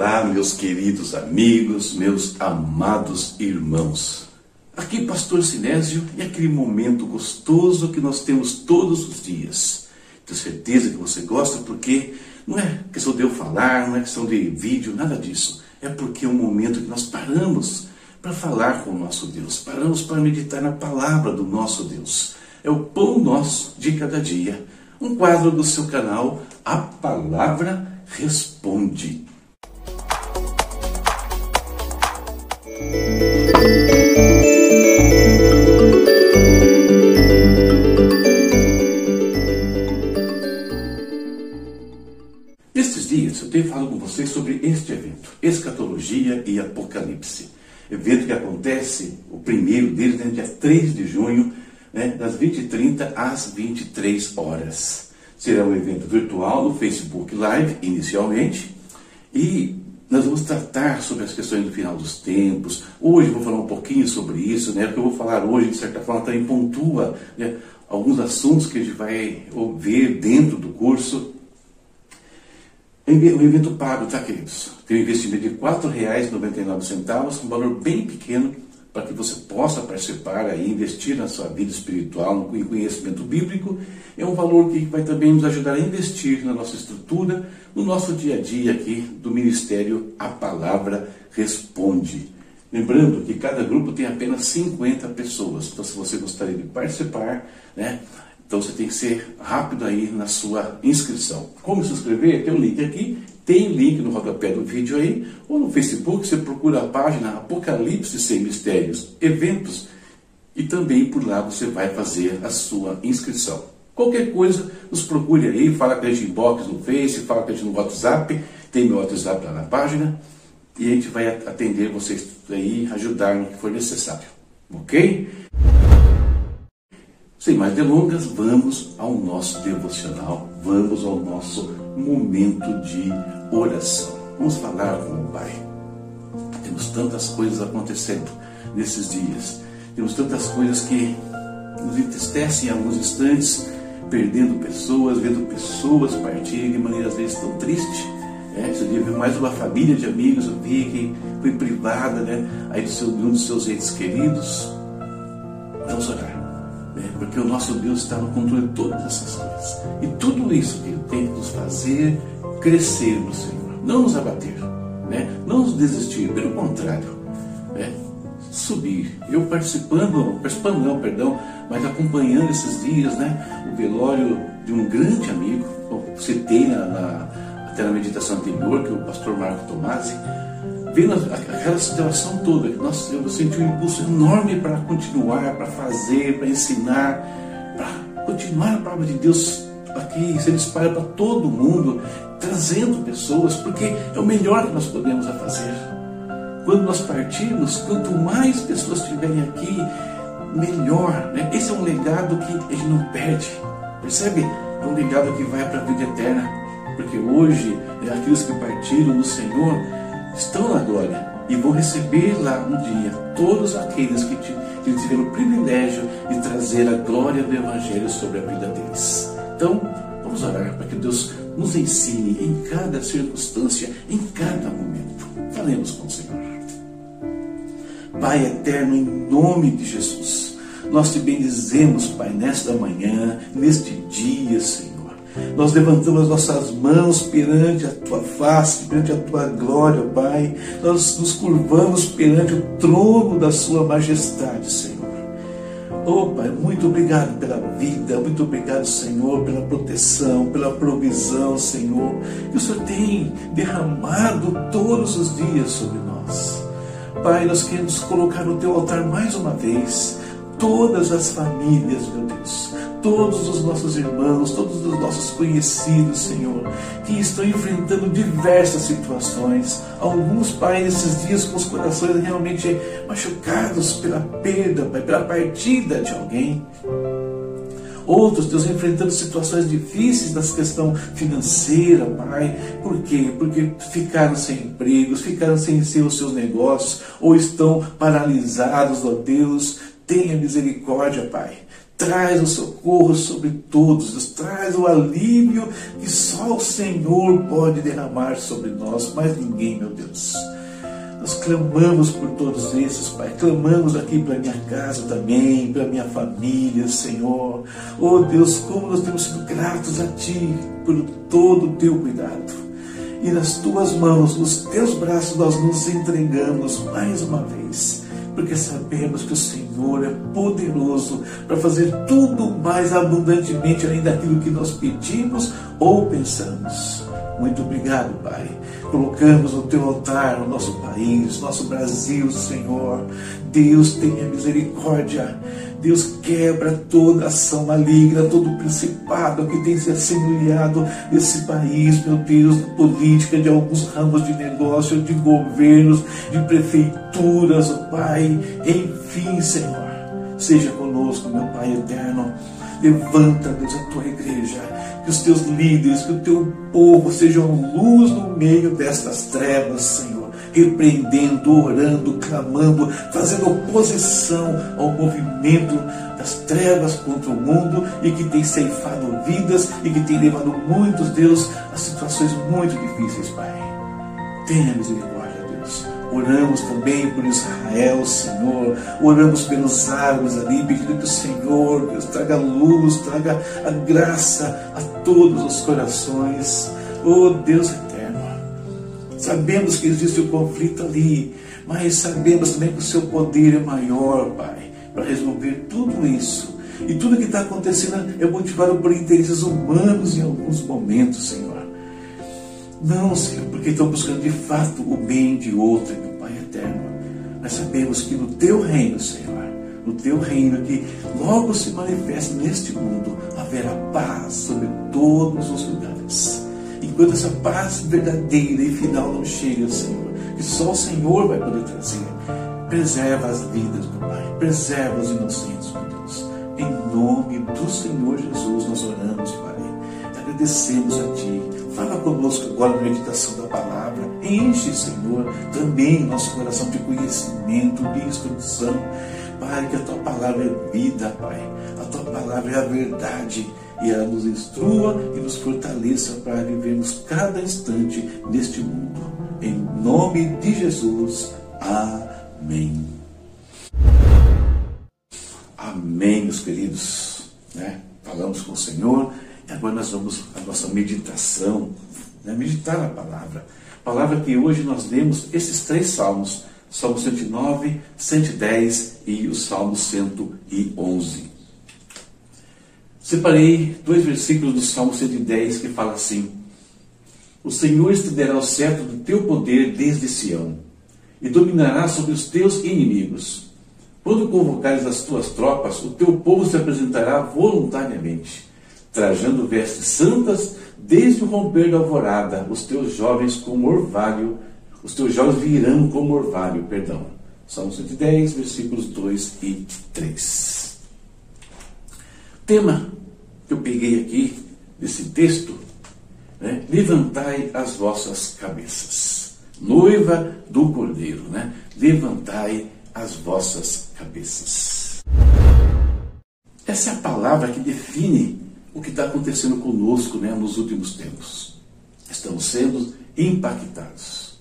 Olá, meus queridos amigos, meus amados irmãos. Aqui, Pastor Sinésio, e aquele momento gostoso que nós temos todos os dias. Tenho certeza que você gosta porque não é questão de eu falar, não é questão de vídeo, nada disso. É porque é um momento que nós paramos para falar com o nosso Deus, paramos para meditar na palavra do nosso Deus. É o pão nosso de cada dia. Um quadro do seu canal, A Palavra Responde. Nestes dias eu tenho falado com vocês sobre este evento, Escatologia e Apocalipse. Evento que acontece, o primeiro deles, né, dia 3 de junho, né, das 20h30 às 23 horas. Será um evento virtual no Facebook Live, inicialmente, e nós vamos tratar sobre as questões do final dos tempos. Hoje vou falar um pouquinho sobre isso, né? O que eu vou falar hoje, de certa forma, também pontua né, alguns assuntos que a gente vai ver dentro do curso. O evento pago, tá, queridos? Tem um investimento de R$ 4,99, um valor bem pequeno, para que você possa participar e investir na sua vida espiritual, em conhecimento bíblico. É um valor que vai também nos ajudar a investir na nossa estrutura, no nosso dia a dia aqui do Ministério A Palavra Responde. Lembrando que cada grupo tem apenas 50 pessoas, então se você gostaria de participar, né, então você tem que ser rápido aí na sua inscrição. Como se inscrever? Tem um link aqui, tem link no rodapé do vídeo aí, ou no Facebook você procura a página Apocalipse Sem Mistérios, Eventos, e também por lá você vai fazer a sua inscrição. Qualquer coisa, nos procure aí, fala com a gente inbox no Face, fala com a gente no WhatsApp, tem meu WhatsApp lá na página, e a gente vai atender vocês aí, ajudar no que for necessário. Ok? Sem mais delongas, vamos ao nosso devocional, vamos ao nosso momento de oração. Vamos falar com o Pai. Temos tantas coisas acontecendo nesses dias, temos tantas coisas que nos entristecem em alguns instantes, perdendo pessoas, vendo pessoas partirem de maneira às vezes tão triste. É, esse dia viu mais uma família de amigos, eu vi que foi privada né, aí de, seu, de um dos seus entes queridos. Vamos orar? Porque o nosso Deus está no controle de todas essas coisas. E tudo isso que Ele tem que nos fazer crescer no Senhor, não nos abater, né? não nos desistir, pelo contrário, né? subir. Eu participando, participando não, perdão, mas acompanhando esses dias, né? o velório de um grande amigo, eu citei na, na, até na meditação anterior, que é o pastor Marco Tomasi, vendo aquela situação toda, nossa, eu senti um impulso enorme para continuar, para fazer, para ensinar, para continuar a palavra de Deus aqui, sendo espalhada para todo mundo, trazendo pessoas, porque é o melhor que nós podemos fazer. Quando nós partirmos, quanto mais pessoas estiverem aqui, melhor. Né? Esse é um legado que a gente não perde. Percebe? É um legado que vai para a vida eterna. Porque hoje, é aqueles que partiram no Senhor, estão na glória e vão receber lá um dia todos aqueles que, que tiveram o privilégio de trazer a glória do Evangelho sobre a vida deles. Então, vamos orar para que Deus nos ensine em cada circunstância, em cada momento. Falemos com o Senhor. Pai eterno, em nome de Jesus, nós te bendizemos, Pai, nesta manhã, neste dia, Senhor. Nós levantamos as nossas mãos perante a tua face, perante a tua glória, Pai. Nós nos curvamos perante o trono da Sua majestade, Senhor. Oh, Pai, muito obrigado pela vida, muito obrigado, Senhor, pela proteção, pela provisão, Senhor, que o Senhor tem derramado todos os dias sobre nós. Pai, nós queremos colocar no teu altar mais uma vez todas as famílias, meu Deus todos os nossos irmãos, todos os nossos conhecidos, Senhor, que estão enfrentando diversas situações. Alguns pais nesses dias com os corações realmente machucados pela perda, pela partida de alguém. Outros, Deus, enfrentando situações difíceis na questão financeira, Pai. Por quê? Porque ficaram sem empregos, ficaram sem ser os seus negócios, ou estão paralisados, ó Deus. Tenha misericórdia, Pai Traz o socorro sobre todos. Traz o alívio que só o Senhor pode derramar sobre nós, mais ninguém, meu Deus. Nós clamamos por todos esses, Pai. Clamamos aqui para minha casa também, para minha família, Senhor. Oh Deus, como nós temos sido gratos a Ti por todo o Teu cuidado. E nas Tuas mãos, nos Teus braços, nós nos entregamos mais uma vez porque sabemos que o Senhor é poderoso para fazer tudo mais abundantemente além daquilo que nós pedimos ou pensamos. Muito obrigado, Pai. Colocamos no teu altar o nosso país, nosso Brasil, Senhor. Deus tenha misericórdia. Deus quebra toda ação maligna, todo principado que tem se assemelhado nesse país, meu Deus, na política, de alguns ramos de negócio, de governos, de prefeituras, oh Pai. Enfim, Senhor, seja conosco, meu Pai eterno. Levanta, Deus, a tua igreja, que os teus líderes, que o teu povo sejam luz no meio destas trevas, Senhor. Repreendendo, orando, clamando, fazendo oposição ao movimento das trevas contra o mundo e que tem ceifado vidas e que tem levado muitos, Deus, a situações muito difíceis, Pai. Tenha misericórdia Oramos também por Israel, Senhor. Oramos pelos árvores ali, pedindo que o Senhor Deus, traga luz, traga a graça a todos os corações. Oh Deus eterno, sabemos que existe o um conflito ali, mas sabemos também que o seu poder é maior, Pai, para resolver tudo isso. E tudo que está acontecendo é motivado por interesses humanos em alguns momentos, Senhor. Não, Senhor, porque estão buscando de fato o bem de outro, meu Pai eterno. Nós sabemos que no teu reino, Senhor, no teu reino que logo se manifesta neste mundo, haverá paz sobre todos os lugares. Enquanto essa paz verdadeira e final não chega, Senhor, que só o Senhor vai poder trazer, preserva as vidas, meu Pai, preserva os inocentes, meu Deus. Em nome do Senhor Jesus nós oramos. Agradecemos a Ti Fala conosco agora na meditação da palavra. Enche, Senhor, também nosso coração de conhecimento, de instrução. Pai, que a tua palavra é vida, Pai. A tua palavra é a verdade. E ela nos instrua e nos fortaleça para vivermos cada instante neste mundo. Em nome de Jesus. Amém. Amém, meus queridos. Né? Falamos com o Senhor Agora nós vamos à nossa meditação, né? meditar a palavra. Palavra que hoje nós lemos esses três salmos, Salmo 109, 110 e o Salmo 111. Separei dois versículos do Salmo 110 que fala assim: O Senhor estenderá o cetro do teu poder desde Sião e dominará sobre os teus inimigos. Quando convocares as tuas tropas, o teu povo se apresentará voluntariamente trajando vestes santas, desde o romper da alvorada, os teus jovens como orvalho, os teus jovens virão como orvalho, perdão. Salmo 110, versículos 2 e 3. Tema que eu peguei aqui desse texto, né? levantai as vossas cabeças. Noiva do Cordeiro, né? Levantai as vossas cabeças. Essa é a palavra que define o que está acontecendo conosco né, nos últimos tempos. Estamos sendo impactados.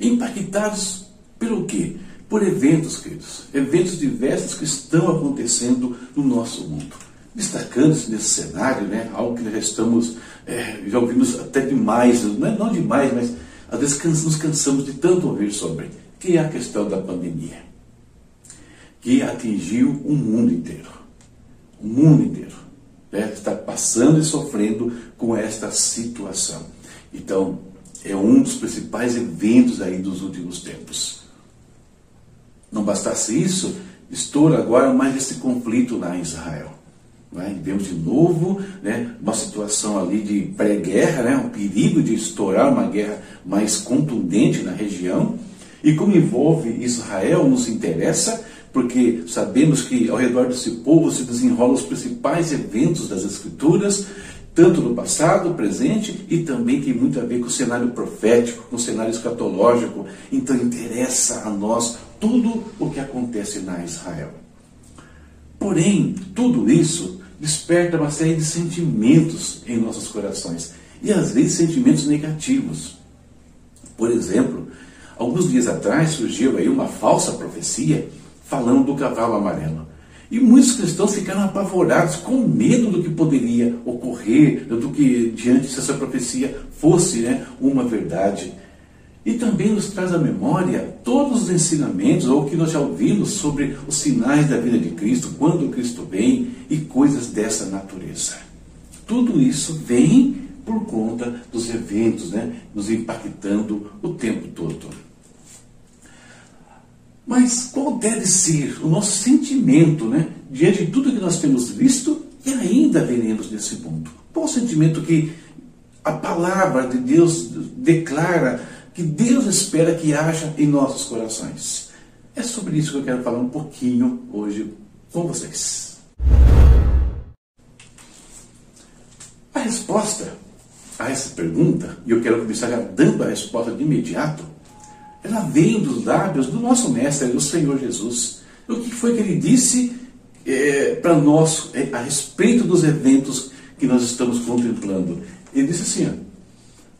Impactados pelo quê? Por eventos, queridos. Eventos diversos que estão acontecendo no nosso mundo. Destacando-se nesse cenário, né, algo que já estamos, é, já ouvimos até demais, não, é, não demais, mas às vezes nos cansamos de tanto ouvir sobre, que é a questão da pandemia, que atingiu o mundo inteiro. O mundo inteiro né, está passando e sofrendo com esta situação. Então, é um dos principais eventos aí dos últimos tempos. Não bastasse isso, estoura agora mais esse conflito lá em Israel. Né? Vemos de novo né, uma situação ali de pré-guerra, né, um perigo de estourar uma guerra mais contundente na região. E como envolve Israel, nos interessa, porque sabemos que ao redor desse povo se desenrolam os principais eventos das Escrituras, tanto no passado, presente e também tem muito a ver com o cenário profético, com o cenário escatológico. Então interessa a nós tudo o que acontece na Israel. Porém, tudo isso desperta uma série de sentimentos em nossos corações e às vezes sentimentos negativos. Por exemplo, alguns dias atrás surgiu aí uma falsa profecia falando do cavalo amarelo. E muitos cristãos ficaram apavorados, com medo do que poderia ocorrer, do que diante se essa profecia fosse né, uma verdade. E também nos traz à memória todos os ensinamentos, ou que nós já ouvimos sobre os sinais da vida de Cristo, quando Cristo vem e coisas dessa natureza. Tudo isso vem por conta dos eventos, né, nos impactando o tempo todo. Mas qual deve ser o nosso sentimento né, diante de tudo que nós temos visto e ainda veremos nesse mundo? Qual o sentimento que a palavra de Deus declara que Deus espera que haja em nossos corações? É sobre isso que eu quero falar um pouquinho hoje com vocês. A resposta a essa pergunta, e eu quero começar dando a resposta de imediato, ela vem dos lábios do nosso Mestre, do Senhor Jesus. O que foi que ele disse é, para nós é, a respeito dos eventos que nós estamos contemplando? Ele disse assim: ó,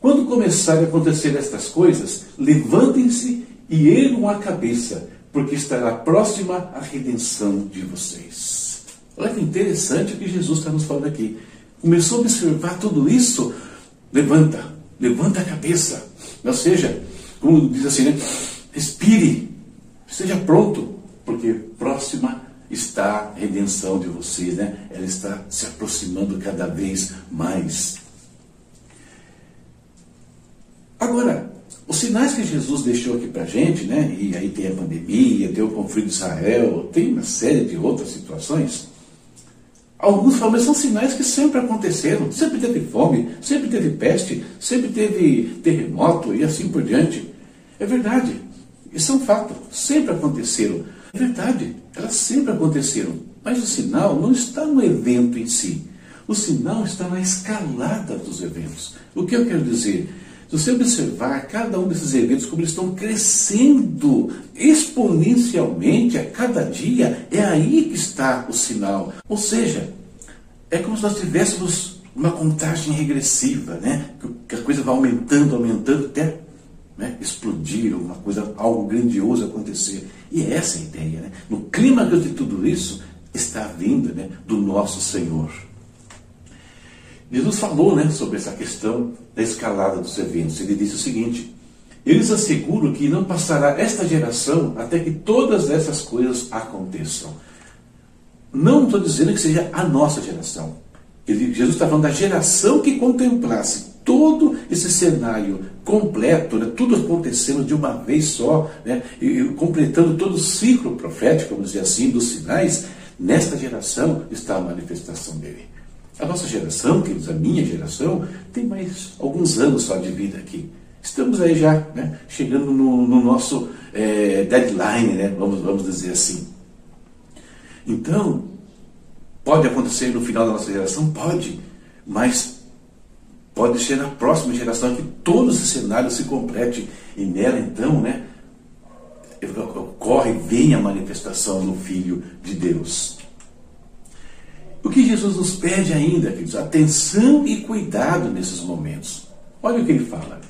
quando começarem a acontecer estas coisas, levantem-se e ergam a cabeça, porque estará próxima a redenção de vocês. Olha que interessante o que Jesus está nos falando aqui. Começou a observar tudo isso, levanta, levanta a cabeça. Ou seja, como diz assim, né? Respire, esteja pronto, porque próxima está a redenção de vocês, né? Ela está se aproximando cada vez mais. Agora, os sinais que Jesus deixou aqui para a gente, né? E aí tem a pandemia, tem o conflito de Israel, tem uma série de outras situações. Alguns falam, são sinais que sempre aconteceram. Sempre teve fome, sempre teve peste, sempre teve terremoto e assim por diante. É verdade. Isso é um fato. Sempre aconteceram. É verdade. Elas sempre aconteceram. Mas o sinal não está no evento em si. O sinal está na escalada dos eventos. O que eu quero dizer? Se você observar cada um desses eventos, como eles estão crescendo exponencialmente a cada dia, é aí que está o sinal. Ou seja, é como se nós tivéssemos uma contagem regressiva, né? que a coisa vai aumentando, aumentando, até né? explodir, alguma coisa, algo grandioso acontecer. E é essa a ideia. Né? No clímax de tudo isso está a vinda né, do nosso Senhor. Jesus falou né, sobre essa questão da escalada dos eventos. Ele disse o seguinte: Eles asseguram que não passará esta geração até que todas essas coisas aconteçam. Não estou dizendo que seja a nossa geração. Ele, Jesus está falando da geração que contemplasse todo esse cenário completo, né, tudo acontecendo de uma vez só, né, e, completando todo o ciclo profético, vamos dizer assim, dos sinais, nesta geração está a manifestação dele. A nossa geração, queridos, a minha geração, tem mais alguns anos só de vida aqui. Estamos aí já né, chegando no, no nosso é, deadline, né, vamos, vamos dizer assim. Então, pode acontecer no final da nossa geração? Pode, mas pode ser na próxima geração que todo esse cenário se complete e nela então, né, ocorre, vem a manifestação no Filho de Deus. O que Jesus nos pede ainda, queridos? Atenção e cuidado nesses momentos. Olha o que ele fala.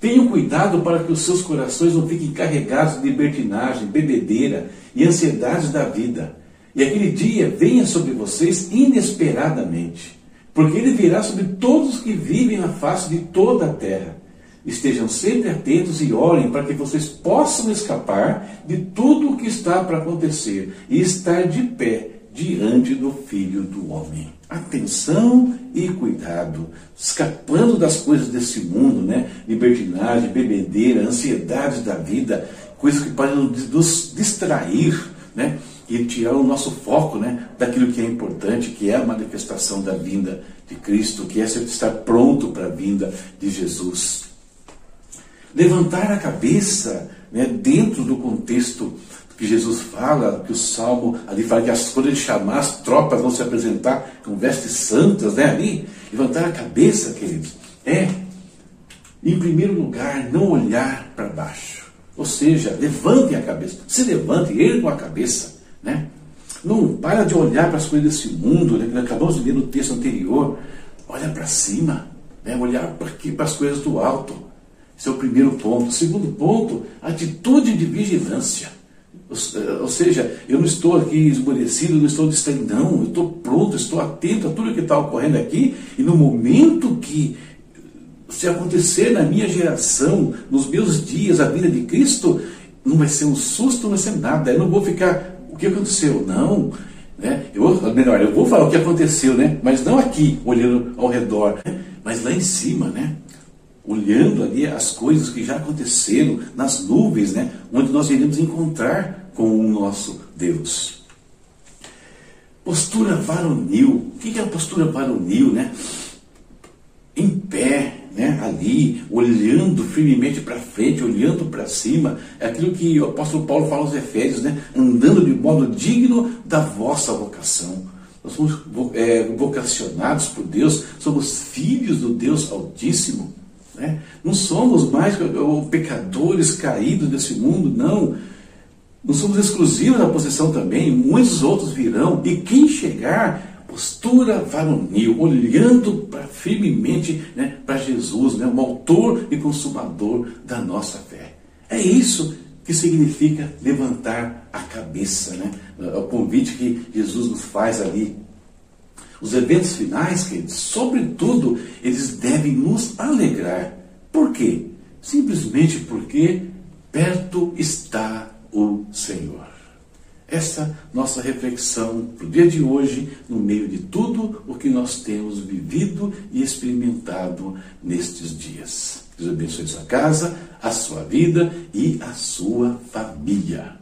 Tenham cuidado para que os seus corações não fiquem carregados de libertinagem, bebedeira e ansiedades da vida. E aquele dia venha sobre vocês inesperadamente, porque ele virá sobre todos os que vivem na face de toda a terra. Estejam sempre atentos e orem para que vocês possam escapar de tudo o que está para acontecer e estar de pé diante do Filho do Homem. Atenção e cuidado, escapando das coisas desse mundo, né? Libertinagem, bebedeira, ansiedades da vida, coisas que podem nos distrair, né? E tirar o nosso foco, né? Daquilo que é importante, que é a manifestação da vinda de Cristo, que é estar pronto para a vinda de Jesus. Levantar a cabeça, né? Dentro do contexto que Jesus fala, que o Salmo ali fala que as, quando ele chamar, as tropas vão se apresentar com vestes santas, né? Ali, levantar a cabeça, queridos, é, em primeiro lugar, não olhar para baixo. Ou seja, levantem a cabeça, se levantem, ergam a cabeça, né? Não para de olhar para as coisas desse mundo, né, acabamos de ler no texto anterior. Olha para cima, né, olhar para, as coisas do alto. Esse é o primeiro ponto. O segundo ponto, atitude de vigilância. Ou seja, eu não estou aqui esmorecido, não estou distraído, não. Eu estou pronto, estou atento a tudo que está ocorrendo aqui. E no momento que se acontecer na minha geração, nos meus dias, a vida de Cristo, não vai ser um susto, não vai ser nada. Eu não vou ficar, o que aconteceu? Não. Né? Eu, melhor, eu vou falar o que aconteceu, né? mas não aqui, olhando ao redor, né? mas lá em cima, né? olhando ali as coisas que já aconteceram nas nuvens, né? onde nós iremos encontrar com o nosso Deus. Postura varonil. O que é a postura varonil? Né? Em pé, né, ali, olhando firmemente para frente, olhando para cima, é aquilo que o apóstolo Paulo fala aos Efésios, né, andando de modo digno da vossa vocação. Nós somos é, vocacionados por Deus, somos filhos do Deus Altíssimo. Né? Não somos mais pecadores caídos desse mundo, não. Não somos exclusivos da posição também, muitos outros virão, e quem chegar postura varonil, olhando para firmemente né, para Jesus, né, o autor e consumador da nossa fé. É isso que significa levantar a cabeça, né? É o convite que Jesus nos faz ali. Os eventos finais, queridos, sobretudo, eles devem nos alegrar. Por quê? Simplesmente porque perto está o Senhor. Essa nossa reflexão para o dia de hoje, no meio de tudo o que nós temos vivido e experimentado nestes dias. Deus abençoe sua casa, a sua vida e a sua família.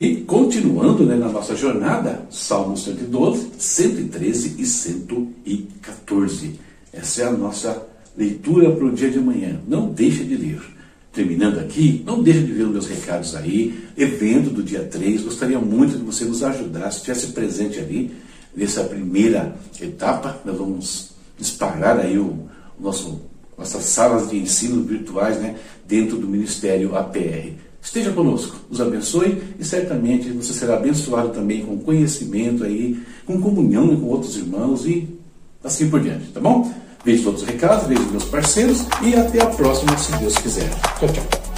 E continuando né, na nossa jornada, Salmos 112, 113 e 114. Essa é a nossa leitura para o dia de amanhã. Não deixe de ler terminando aqui, não deixe de ver os meus recados aí, evento do dia 3, gostaria muito que você nos ajudasse, estivesse presente ali, nessa primeira etapa, nós vamos disparar aí o, o nosso, nossas salas de ensino virtuais né, dentro do Ministério APR. Esteja conosco, nos abençoe e certamente você será abençoado também com conhecimento aí, com comunhão com outros irmãos e assim por diante, tá bom? Vejo todos os recados, vejo meus parceiros e até a próxima, se Deus quiser. Tchau, tchau.